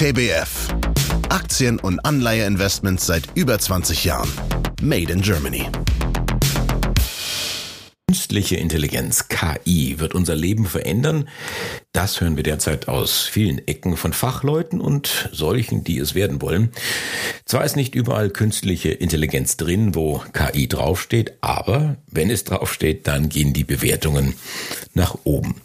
TBF. Aktien- und Anleiheinvestments seit über 20 Jahren. Made in Germany. Künstliche Intelligenz, KI, wird unser Leben verändern. Das hören wir derzeit aus vielen Ecken von Fachleuten und solchen, die es werden wollen. Zwar ist nicht überall künstliche Intelligenz drin, wo KI draufsteht, aber wenn es draufsteht, dann gehen die Bewertungen nach oben.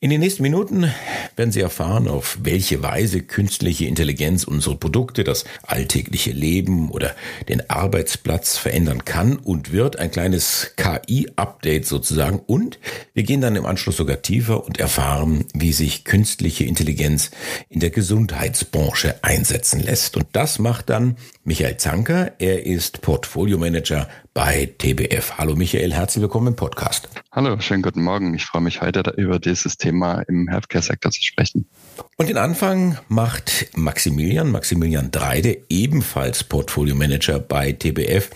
In den nächsten Minuten werden Sie erfahren, auf welche Weise künstliche Intelligenz unsere Produkte, das alltägliche Leben oder den Arbeitsplatz verändern kann und wird. Ein kleines KI-Update sozusagen. Und wir gehen dann im Anschluss sogar tiefer und erfahren, wie sich künstliche Intelligenz in der Gesundheitsbranche einsetzen lässt. Und das macht dann Michael Zanker. Er ist Portfolio-Manager bei TBF. Hallo Michael, herzlich willkommen im Podcast. Hallo, schönen guten Morgen. Ich freue mich heute über dieses Thema im Healthcare-Sektor zu sprechen. Und den Anfang macht Maximilian, Maximilian Dreide, ebenfalls Portfolio-Manager bei TBF.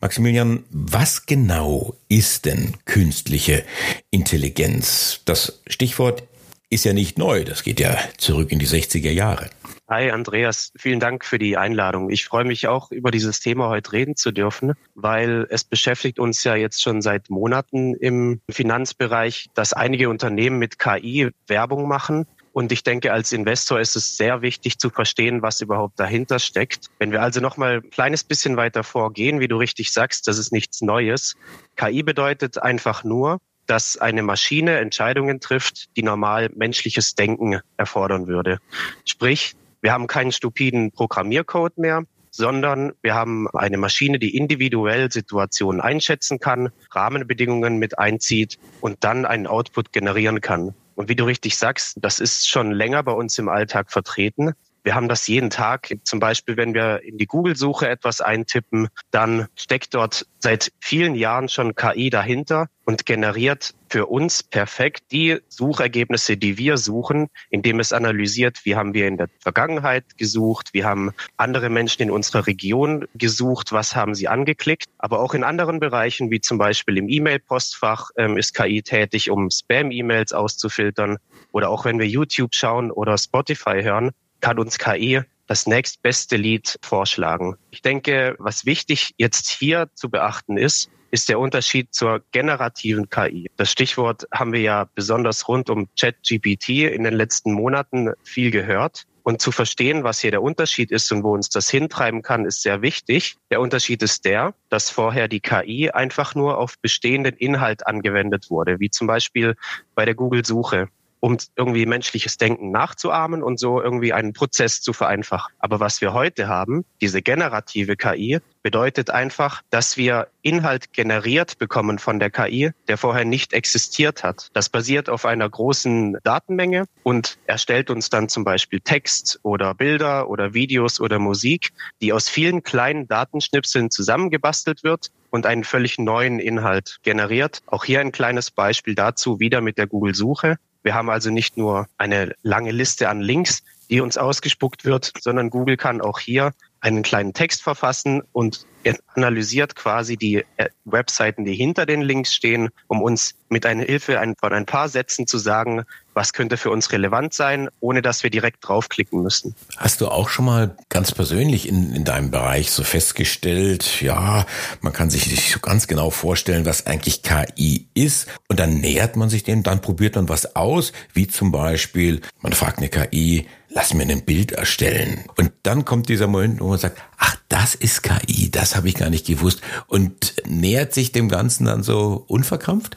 Maximilian, was genau ist denn künstliche Intelligenz? Das Stichwort ist ja nicht neu, das geht ja zurück in die 60er Jahre. Hi Andreas, vielen Dank für die Einladung. Ich freue mich auch über dieses Thema heute reden zu dürfen, weil es beschäftigt uns ja jetzt schon seit Monaten im Finanzbereich, dass einige Unternehmen mit KI Werbung machen. Und ich denke, als Investor ist es sehr wichtig zu verstehen, was überhaupt dahinter steckt. Wenn wir also noch mal ein kleines bisschen weiter vorgehen, wie du richtig sagst, das ist nichts Neues. KI bedeutet einfach nur, dass eine Maschine Entscheidungen trifft, die normal menschliches Denken erfordern würde. Sprich, wir haben keinen stupiden Programmiercode mehr, sondern wir haben eine Maschine, die individuell Situationen einschätzen kann, Rahmenbedingungen mit einzieht und dann einen Output generieren kann. Und wie du richtig sagst, das ist schon länger bei uns im Alltag vertreten. Wir haben das jeden Tag. Zum Beispiel, wenn wir in die Google-Suche etwas eintippen, dann steckt dort seit vielen Jahren schon KI dahinter und generiert für uns perfekt die Suchergebnisse, die wir suchen, indem es analysiert, wie haben wir in der Vergangenheit gesucht, wie haben andere Menschen in unserer Region gesucht, was haben sie angeklickt. Aber auch in anderen Bereichen, wie zum Beispiel im E-Mail-Postfach, ähm, ist KI tätig, um Spam-E-Mails auszufiltern. Oder auch wenn wir YouTube schauen oder Spotify hören, kann uns KI das nächstbeste Lied vorschlagen. Ich denke, was wichtig jetzt hier zu beachten ist, ist der Unterschied zur generativen KI. Das Stichwort haben wir ja besonders rund um ChatGPT in den letzten Monaten viel gehört. Und zu verstehen, was hier der Unterschied ist und wo uns das hintreiben kann, ist sehr wichtig. Der Unterschied ist der, dass vorher die KI einfach nur auf bestehenden Inhalt angewendet wurde, wie zum Beispiel bei der Google-Suche um irgendwie menschliches Denken nachzuahmen und so irgendwie einen Prozess zu vereinfachen. Aber was wir heute haben, diese generative KI, bedeutet einfach, dass wir Inhalt generiert bekommen von der KI, der vorher nicht existiert hat. Das basiert auf einer großen Datenmenge und erstellt uns dann zum Beispiel Text oder Bilder oder Videos oder Musik, die aus vielen kleinen Datenschnipseln zusammengebastelt wird und einen völlig neuen Inhalt generiert. Auch hier ein kleines Beispiel dazu wieder mit der Google-Suche. Wir haben also nicht nur eine lange Liste an Links, die uns ausgespuckt wird, sondern Google kann auch hier einen kleinen Text verfassen und analysiert quasi die äh, Webseiten, die hinter den Links stehen, um uns mit einer Hilfe von ein paar Sätzen zu sagen, was könnte für uns relevant sein, ohne dass wir direkt draufklicken müssen. Hast du auch schon mal ganz persönlich in, in deinem Bereich so festgestellt, ja, man kann sich nicht so ganz genau vorstellen, was eigentlich KI ist und dann nähert man sich dem, dann probiert man was aus, wie zum Beispiel, man fragt eine KI, lass mir ein Bild erstellen. Und dann kommt dieser Moment, wo man sagt, ach, das ist KI, das habe ich gar nicht gewusst. Und nähert sich dem Ganzen dann so unverkrampft?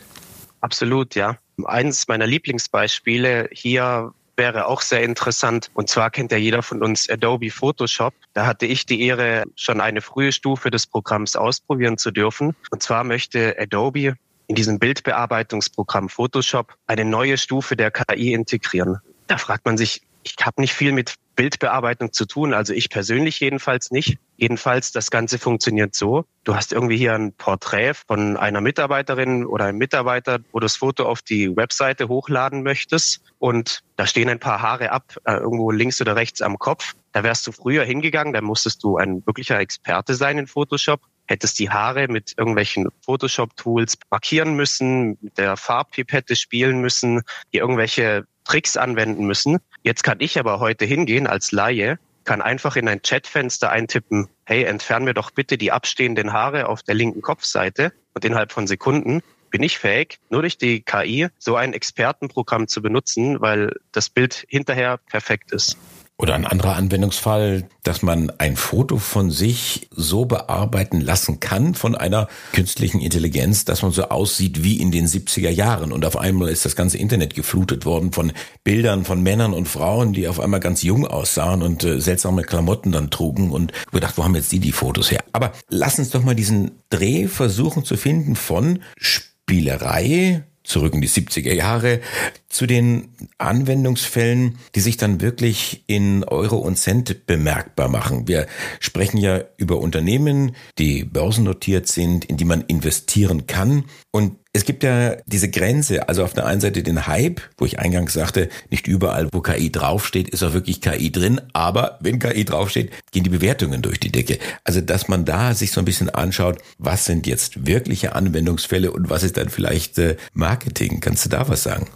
Absolut, ja. Eines meiner Lieblingsbeispiele hier wäre auch sehr interessant. Und zwar kennt ja jeder von uns Adobe Photoshop. Da hatte ich die Ehre, schon eine frühe Stufe des Programms ausprobieren zu dürfen. Und zwar möchte Adobe in diesem Bildbearbeitungsprogramm Photoshop eine neue Stufe der KI integrieren. Da fragt man sich, ich habe nicht viel mit Bildbearbeitung zu tun, also ich persönlich jedenfalls nicht. Jedenfalls, das Ganze funktioniert so. Du hast irgendwie hier ein Porträt von einer Mitarbeiterin oder einem Mitarbeiter, wo du das Foto auf die Webseite hochladen möchtest und da stehen ein paar Haare ab, äh, irgendwo links oder rechts am Kopf. Da wärst du früher hingegangen, da musstest du ein wirklicher Experte sein in Photoshop hättest die Haare mit irgendwelchen Photoshop-Tools markieren müssen, mit der Farbpipette spielen müssen, die irgendwelche Tricks anwenden müssen. Jetzt kann ich aber heute hingehen als Laie, kann einfach in ein Chatfenster eintippen, hey, entfern mir doch bitte die abstehenden Haare auf der linken Kopfseite und innerhalb von Sekunden bin ich fähig, nur durch die KI so ein Expertenprogramm zu benutzen, weil das Bild hinterher perfekt ist. Oder ein anderer Anwendungsfall, dass man ein Foto von sich so bearbeiten lassen kann von einer künstlichen Intelligenz, dass man so aussieht wie in den 70er Jahren. Und auf einmal ist das ganze Internet geflutet worden von Bildern von Männern und Frauen, die auf einmal ganz jung aussahen und äh, seltsame Klamotten dann trugen. Und gedacht, wo haben jetzt die die Fotos her? Aber lass uns doch mal diesen Dreh versuchen zu finden von Spielerei zurück in die 70er Jahre, zu den Anwendungsfällen, die sich dann wirklich in Euro und Cent bemerkbar machen. Wir sprechen ja über Unternehmen, die börsennotiert sind, in die man investieren kann. Und es gibt ja diese Grenze, also auf der einen Seite den Hype, wo ich eingangs sagte, nicht überall, wo KI draufsteht, ist auch wirklich KI drin, aber wenn KI draufsteht, gehen die Bewertungen durch die Decke. Also, dass man da sich so ein bisschen anschaut, was sind jetzt wirkliche Anwendungsfälle und was ist dann vielleicht äh, Marketing? Kannst du da was sagen?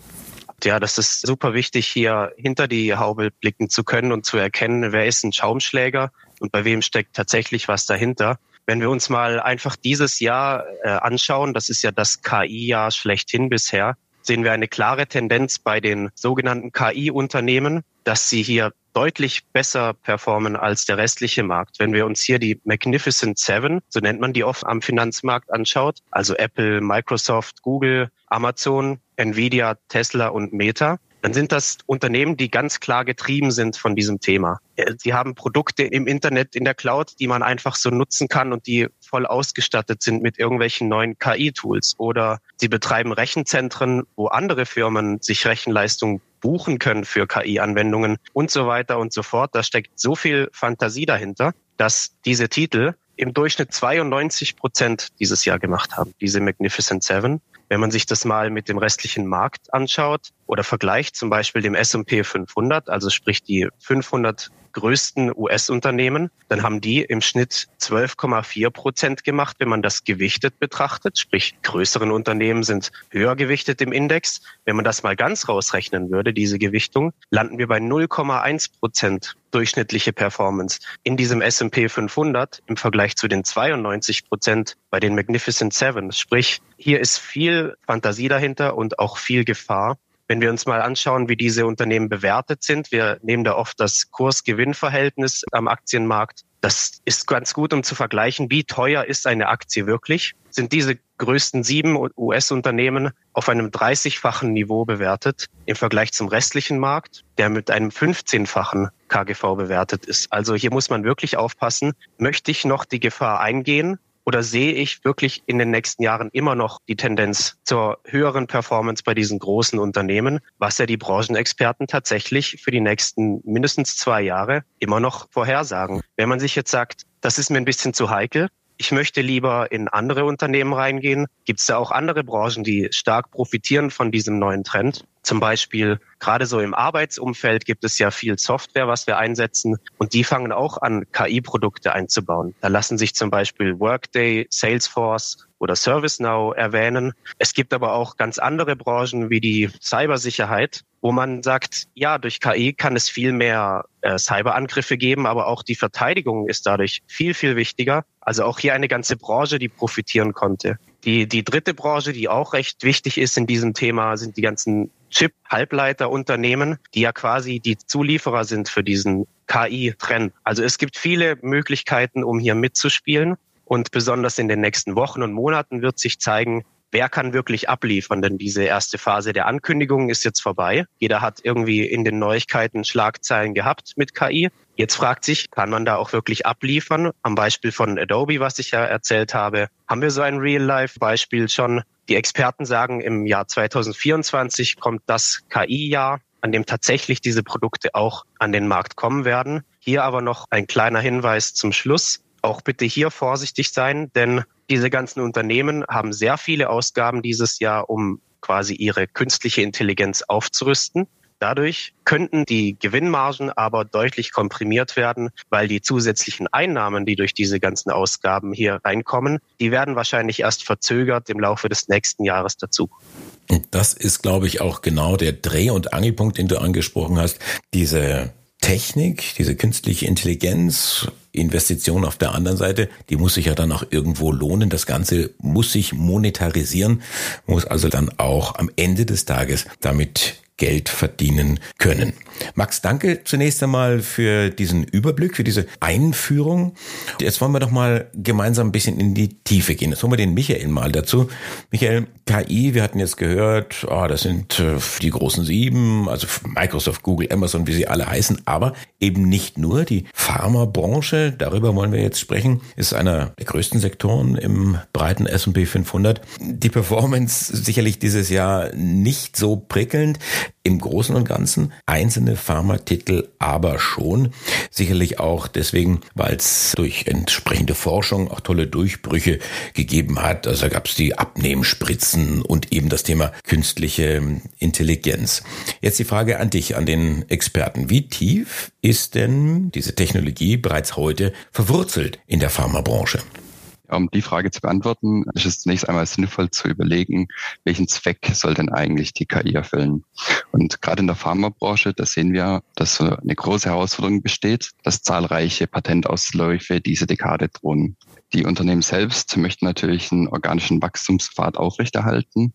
Ja, das ist super wichtig, hier hinter die Haube blicken zu können und zu erkennen, wer ist ein Schaumschläger und bei wem steckt tatsächlich was dahinter. Wenn wir uns mal einfach dieses Jahr äh, anschauen, das ist ja das KI-Jahr schlechthin bisher, sehen wir eine klare Tendenz bei den sogenannten KI-Unternehmen, dass sie hier deutlich besser performen als der restliche Markt. Wenn wir uns hier die Magnificent Seven, so nennt man die oft am Finanzmarkt anschaut, also Apple, Microsoft, Google, Amazon, Nvidia, Tesla und Meta, dann sind das Unternehmen, die ganz klar getrieben sind von diesem Thema. Sie haben Produkte im Internet, in der Cloud, die man einfach so nutzen kann und die voll ausgestattet sind mit irgendwelchen neuen KI-Tools. Oder sie betreiben Rechenzentren, wo andere Firmen sich Rechenleistung buchen können für KI-Anwendungen und so weiter und so fort. Da steckt so viel Fantasie dahinter, dass diese Titel im Durchschnitt 92 Prozent dieses Jahr gemacht haben, diese Magnificent Seven. Wenn man sich das mal mit dem restlichen Markt anschaut oder vergleicht, zum Beispiel dem S&P 500, also sprich die 500 größten US-Unternehmen, dann haben die im Schnitt 12,4 Prozent gemacht, wenn man das gewichtet betrachtet. Sprich, größeren Unternehmen sind höher gewichtet im Index. Wenn man das mal ganz rausrechnen würde, diese Gewichtung, landen wir bei 0,1 Prozent durchschnittliche Performance in diesem S&P 500 im Vergleich zu den 92 Prozent bei den Magnificent Seven. Sprich, hier ist viel Fantasie dahinter und auch viel Gefahr. Wenn wir uns mal anschauen, wie diese Unternehmen bewertet sind, wir nehmen da oft das Kurs-Gewinn-Verhältnis am Aktienmarkt. Das ist ganz gut, um zu vergleichen, wie teuer ist eine Aktie wirklich. Sind diese größten sieben US-Unternehmen auf einem 30-fachen Niveau bewertet im Vergleich zum restlichen Markt, der mit einem 15-fachen KGV bewertet ist. Also hier muss man wirklich aufpassen. Möchte ich noch die Gefahr eingehen, oder sehe ich wirklich in den nächsten Jahren immer noch die Tendenz zur höheren Performance bei diesen großen Unternehmen, was ja die Branchenexperten tatsächlich für die nächsten mindestens zwei Jahre immer noch vorhersagen? Wenn man sich jetzt sagt, das ist mir ein bisschen zu heikel, ich möchte lieber in andere Unternehmen reingehen. Gibt es da auch andere Branchen, die stark profitieren von diesem neuen Trend? Zum Beispiel gerade so im Arbeitsumfeld gibt es ja viel Software, was wir einsetzen und die fangen auch an, KI-Produkte einzubauen. Da lassen sich zum Beispiel Workday, Salesforce oder ServiceNow erwähnen. Es gibt aber auch ganz andere Branchen wie die Cybersicherheit, wo man sagt, ja, durch KI kann es viel mehr äh, Cyberangriffe geben, aber auch die Verteidigung ist dadurch viel, viel wichtiger. Also auch hier eine ganze Branche, die profitieren konnte. Die, die dritte Branche, die auch recht wichtig ist in diesem Thema, sind die ganzen Chip-Halbleiterunternehmen, die ja quasi die Zulieferer sind für diesen KI-Trend. Also es gibt viele Möglichkeiten, um hier mitzuspielen. Und besonders in den nächsten Wochen und Monaten wird sich zeigen, wer kann wirklich abliefern? Denn diese erste Phase der Ankündigungen ist jetzt vorbei. Jeder hat irgendwie in den Neuigkeiten Schlagzeilen gehabt mit KI. Jetzt fragt sich, kann man da auch wirklich abliefern? Am Beispiel von Adobe, was ich ja erzählt habe, haben wir so ein Real-Life-Beispiel schon. Die Experten sagen, im Jahr 2024 kommt das KI-Jahr, an dem tatsächlich diese Produkte auch an den Markt kommen werden. Hier aber noch ein kleiner Hinweis zum Schluss. Auch bitte hier vorsichtig sein, denn diese ganzen Unternehmen haben sehr viele Ausgaben dieses Jahr, um quasi ihre künstliche Intelligenz aufzurüsten. Dadurch könnten die Gewinnmargen aber deutlich komprimiert werden, weil die zusätzlichen Einnahmen, die durch diese ganzen Ausgaben hier reinkommen, die werden wahrscheinlich erst verzögert im Laufe des nächsten Jahres dazu. Das ist, glaube ich, auch genau der Dreh- und Angelpunkt, den du angesprochen hast. Diese Technik, diese künstliche Intelligenz, Investition auf der anderen Seite, die muss sich ja dann auch irgendwo lohnen. Das Ganze muss sich monetarisieren, muss also dann auch am Ende des Tages damit Geld verdienen können. Max, danke zunächst einmal für diesen Überblick, für diese Einführung. Jetzt wollen wir doch mal gemeinsam ein bisschen in die Tiefe gehen. Jetzt holen wir den Michael mal dazu. Michael, KI, wir hatten jetzt gehört, oh, das sind äh, die großen sieben, also Microsoft, Google, Amazon, wie sie alle heißen, aber eben nicht nur die Pharmabranche, darüber wollen wir jetzt sprechen, ist einer der größten Sektoren im breiten S&P 500. Die Performance sicherlich dieses Jahr nicht so prickelnd. Im Großen und Ganzen einzelne Pharmatitel aber schon. Sicherlich auch deswegen, weil es durch entsprechende Forschung auch tolle Durchbrüche gegeben hat. Also gab es die Abnehmspritzen und eben das Thema künstliche Intelligenz. Jetzt die Frage an dich, an den Experten. Wie tief ist denn diese Technologie bereits heute verwurzelt in der Pharmabranche? Um die Frage zu beantworten, ist es zunächst einmal sinnvoll zu überlegen, welchen Zweck soll denn eigentlich die KI erfüllen? Und gerade in der Pharmabranche, da sehen wir, dass eine große Herausforderung besteht, dass zahlreiche Patentausläufe diese Dekade drohen. Die Unternehmen selbst möchten natürlich einen organischen Wachstumspfad aufrechterhalten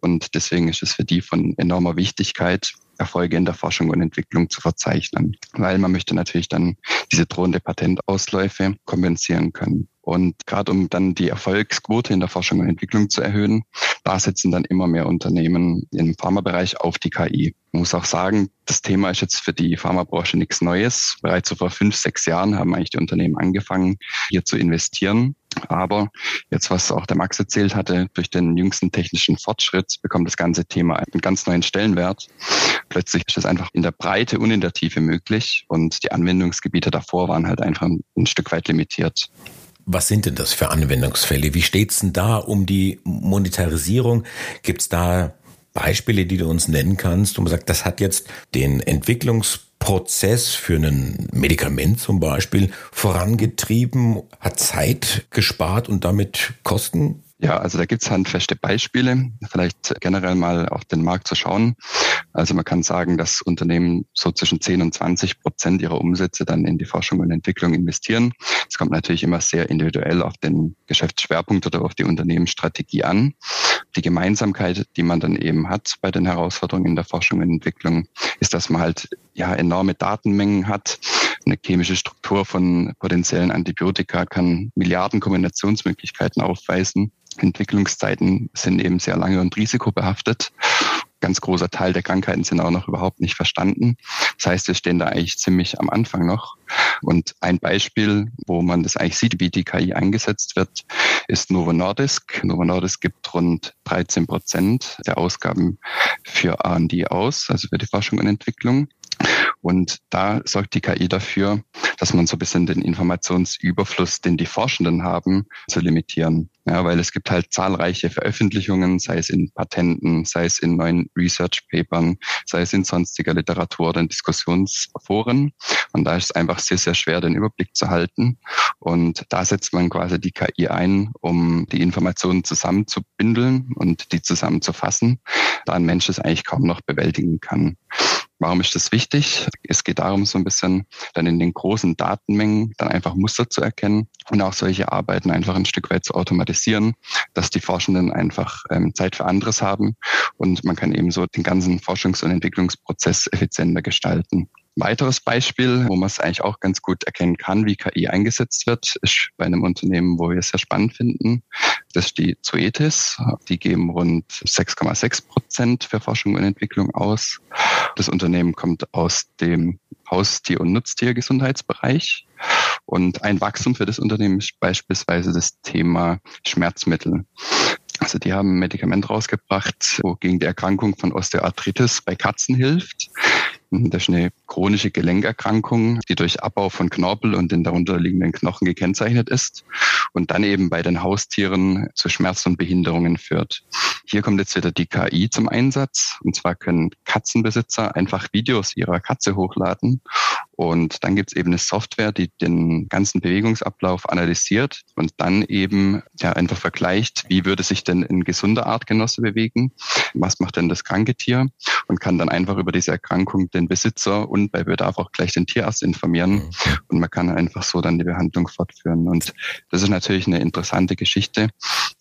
und deswegen ist es für die von enormer Wichtigkeit, Erfolge in der Forschung und Entwicklung zu verzeichnen, weil man möchte natürlich dann diese drohende Patentausläufe kompensieren können. Und gerade um dann die Erfolgsquote in der Forschung und Entwicklung zu erhöhen, da setzen dann immer mehr Unternehmen im Pharmabereich auf die KI. Man muss auch sagen, das Thema ist jetzt für die Pharmabranche nichts Neues. Bereits so vor fünf, sechs Jahren haben eigentlich die Unternehmen angefangen, hier zu investieren. Aber jetzt, was auch der Max erzählt hatte, durch den jüngsten technischen Fortschritt bekommt das ganze Thema einen ganz neuen Stellenwert. Plötzlich ist es einfach in der Breite und in der Tiefe möglich und die Anwendungsgebiete davor waren halt einfach ein Stück weit limitiert. Was sind denn das für Anwendungsfälle? Wie steht's denn da um die Monetarisierung? Gibt's da Beispiele, die du uns nennen kannst, wo man sagt, das hat jetzt den Entwicklungsprozess für ein Medikament zum Beispiel vorangetrieben, hat Zeit gespart und damit Kosten ja, also da gibt's handfeste Beispiele. Vielleicht generell mal auf den Markt zu schauen. Also man kann sagen, dass Unternehmen so zwischen 10 und 20 Prozent ihrer Umsätze dann in die Forschung und Entwicklung investieren. Es kommt natürlich immer sehr individuell auf den Geschäftsschwerpunkt oder auf die Unternehmensstrategie an. Die Gemeinsamkeit, die man dann eben hat bei den Herausforderungen in der Forschung und Entwicklung, ist, dass man halt ja enorme Datenmengen hat. Eine chemische Struktur von potenziellen Antibiotika kann Milliarden Kombinationsmöglichkeiten aufweisen. Entwicklungszeiten sind eben sehr lange und risikobehaftet. Ganz großer Teil der Krankheiten sind auch noch überhaupt nicht verstanden. Das heißt, wir stehen da eigentlich ziemlich am Anfang noch. Und ein Beispiel, wo man das eigentlich sieht, wie die KI eingesetzt wird, ist Novo Nordisk. Novo Nordisk gibt rund 13 Prozent der Ausgaben für R&D aus, also für die Forschung und Entwicklung. Und da sorgt die KI dafür, dass man so ein bisschen den Informationsüberfluss, den die Forschenden haben, zu limitieren. Ja, weil es gibt halt zahlreiche Veröffentlichungen, sei es in Patenten, sei es in neuen Research Papern, sei es in sonstiger Literatur oder in Diskussionsforen. Und da ist es einfach sehr, sehr schwer, den Überblick zu halten. Und da setzt man quasi die KI ein, um die Informationen zusammenzubündeln und die zusammenzufassen, da ein Mensch es eigentlich kaum noch bewältigen kann. Warum ist das wichtig? Es geht darum, so ein bisschen dann in den großen Datenmengen dann einfach Muster zu erkennen und auch solche Arbeiten einfach ein Stück weit zu automatisieren, dass die Forschenden einfach ähm, Zeit für anderes haben und man kann eben so den ganzen Forschungs- und Entwicklungsprozess effizienter gestalten. Weiteres Beispiel, wo man es eigentlich auch ganz gut erkennen kann, wie KI eingesetzt wird, ist bei einem Unternehmen, wo wir es sehr spannend finden. Das ist die Zoetis. Die geben rund 6,6 Prozent für Forschung und Entwicklung aus. Das Unternehmen kommt aus dem Haustier- und Nutztiergesundheitsbereich. Und ein Wachstum für das Unternehmen ist beispielsweise das Thema Schmerzmittel. Also die haben ein Medikament rausgebracht, wo gegen die Erkrankung von Osteoarthritis bei Katzen hilft. Das ist eine chronische Gelenkerkrankung, die durch Abbau von Knorpel und den darunterliegenden Knochen gekennzeichnet ist und dann eben bei den Haustieren zu Schmerzen und Behinderungen führt. Hier kommt jetzt wieder die KI zum Einsatz. Und zwar können Katzenbesitzer einfach Videos ihrer Katze hochladen und dann gibt es eben eine Software, die den ganzen Bewegungsablauf analysiert und dann eben ja einfach vergleicht, wie würde sich denn ein gesunder Artgenosse bewegen, was macht denn das kranke Tier und kann dann einfach über diese Erkrankung den Besitzer und bei Bedarf auch gleich den Tierarzt informieren mhm. und man kann einfach so dann die Behandlung fortführen. Und das ist natürlich eine interessante Geschichte,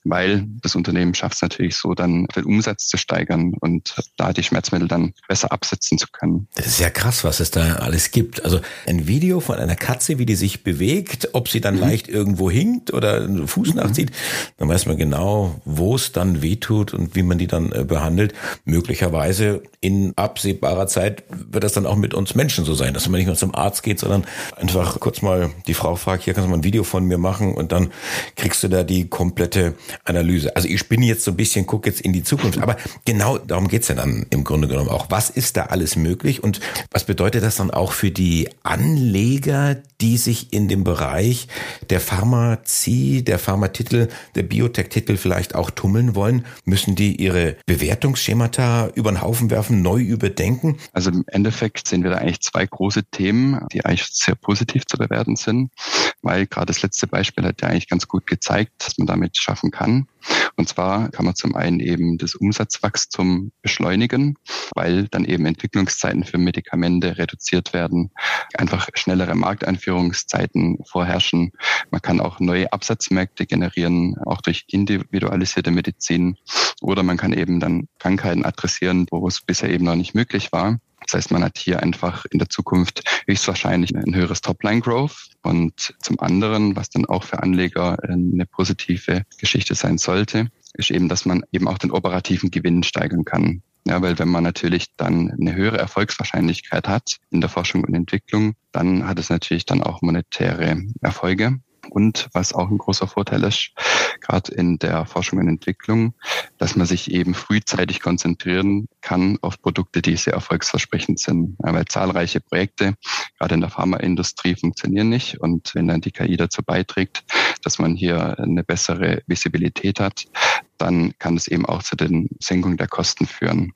weil das Unternehmen schafft es natürlich so, dann den Umsatz zu steigern und da die Schmerzmittel dann besser absetzen zu können. Das ist ja krass, was es da alles gibt. Also ein Video von einer Katze, wie die sich bewegt, ob sie dann mhm. leicht irgendwo hinkt oder einen Fuß mhm. nachzieht, dann weiß man genau, wo es dann wehtut und wie man die dann äh, behandelt. Möglicherweise in absehbarer Zeit wird das dann auch mit uns Menschen so sein, dass man nicht nur zum Arzt geht, sondern einfach kurz mal die Frau fragt, hier kannst du mal ein Video von mir machen und dann kriegst du da die komplette Analyse. Also ich spinne jetzt so ein bisschen, gucke jetzt in die Zukunft, aber genau darum geht's ja dann im Grunde genommen auch. Was ist da alles möglich und was bedeutet das dann auch für die die Anleger, die sich in dem Bereich der Pharmazie, der Pharmatitel, der Biotech-Titel vielleicht auch tummeln wollen? Müssen die ihre Bewertungsschemata über den Haufen werfen, neu überdenken? Also im Endeffekt sehen wir da eigentlich zwei große Themen, die eigentlich sehr positiv zu bewerten sind, weil gerade das letzte Beispiel hat ja eigentlich ganz gut gezeigt, dass man damit schaffen kann. Und zwar kann man zum einen eben das Umsatzwachstum beschleunigen, weil dann eben Entwicklungszeiten für Medikamente reduziert werden, einfach schnellere Markteinführungszeiten vorherrschen. Man kann auch neue Absatzmärkte generieren, auch durch individualisierte Medizin. Oder man kann eben dann Krankheiten adressieren, wo es bisher eben noch nicht möglich war. Das heißt, man hat hier einfach in der Zukunft höchstwahrscheinlich ein höheres Topline-Growth. Und zum anderen, was dann auch für Anleger eine positive Geschichte sein sollte, ist eben, dass man eben auch den operativen Gewinn steigern kann. Ja, weil wenn man natürlich dann eine höhere Erfolgswahrscheinlichkeit hat in der Forschung und Entwicklung, dann hat es natürlich dann auch monetäre Erfolge. Und was auch ein großer Vorteil ist, gerade in der Forschung und Entwicklung, dass man sich eben frühzeitig konzentrieren kann auf Produkte, die sehr erfolgsversprechend sind. weil zahlreiche Projekte, gerade in der Pharmaindustrie, funktionieren nicht. Und wenn dann die KI dazu beiträgt, dass man hier eine bessere Visibilität hat, dann kann es eben auch zu den Senkungen der Kosten führen.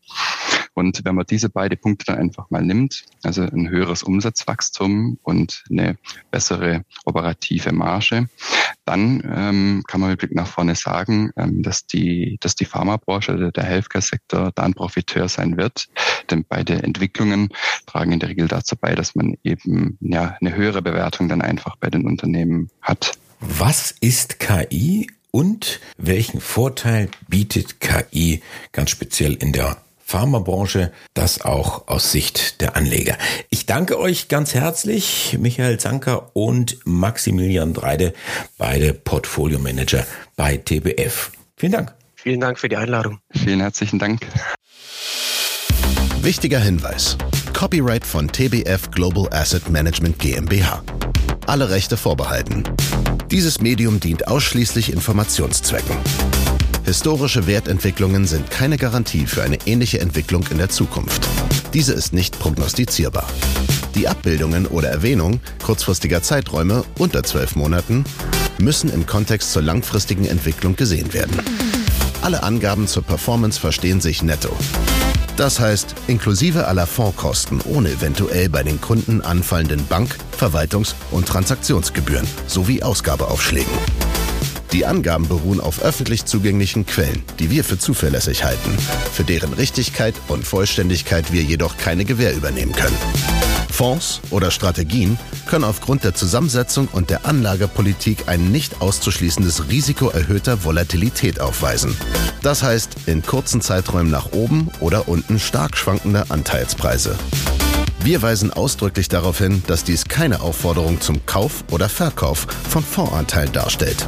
Und wenn man diese beiden Punkte dann einfach mal nimmt, also ein höheres Umsatzwachstum und eine bessere operative Marge, dann ähm, kann man mit Blick nach vorne sagen, ähm, dass die, dass die Pharmabranche, also der Healthcare-Sektor, da ein Profiteur sein wird. Denn beide Entwicklungen tragen in der Regel dazu bei, dass man eben ja eine höhere Bewertung dann einfach bei den Unternehmen hat. Was ist KI und welchen Vorteil bietet KI ganz speziell in der Pharmabranche, das auch aus Sicht der Anleger. Ich danke euch ganz herzlich, Michael Zanker und Maximilian Dreide, beide Portfolio Manager bei TBF. Vielen Dank. Vielen Dank für die Einladung. Vielen herzlichen Dank. Wichtiger Hinweis. Copyright von TBF Global Asset Management GmbH. Alle Rechte vorbehalten. Dieses Medium dient ausschließlich Informationszwecken. Historische Wertentwicklungen sind keine Garantie für eine ähnliche Entwicklung in der Zukunft. Diese ist nicht prognostizierbar. Die Abbildungen oder Erwähnung kurzfristiger Zeiträume unter zwölf Monaten müssen im Kontext zur langfristigen Entwicklung gesehen werden. Alle Angaben zur Performance verstehen sich netto. Das heißt, inklusive aller Fondskosten ohne eventuell bei den Kunden anfallenden Bank-, Verwaltungs- und Transaktionsgebühren sowie Ausgabeaufschlägen. Die Angaben beruhen auf öffentlich zugänglichen Quellen, die wir für zuverlässig halten, für deren Richtigkeit und Vollständigkeit wir jedoch keine Gewähr übernehmen können. Fonds oder Strategien können aufgrund der Zusammensetzung und der Anlagepolitik ein nicht auszuschließendes Risiko erhöhter Volatilität aufweisen. Das heißt, in kurzen Zeiträumen nach oben oder unten stark schwankende Anteilspreise. Wir weisen ausdrücklich darauf hin, dass dies keine Aufforderung zum Kauf oder Verkauf von Fondsanteilen darstellt.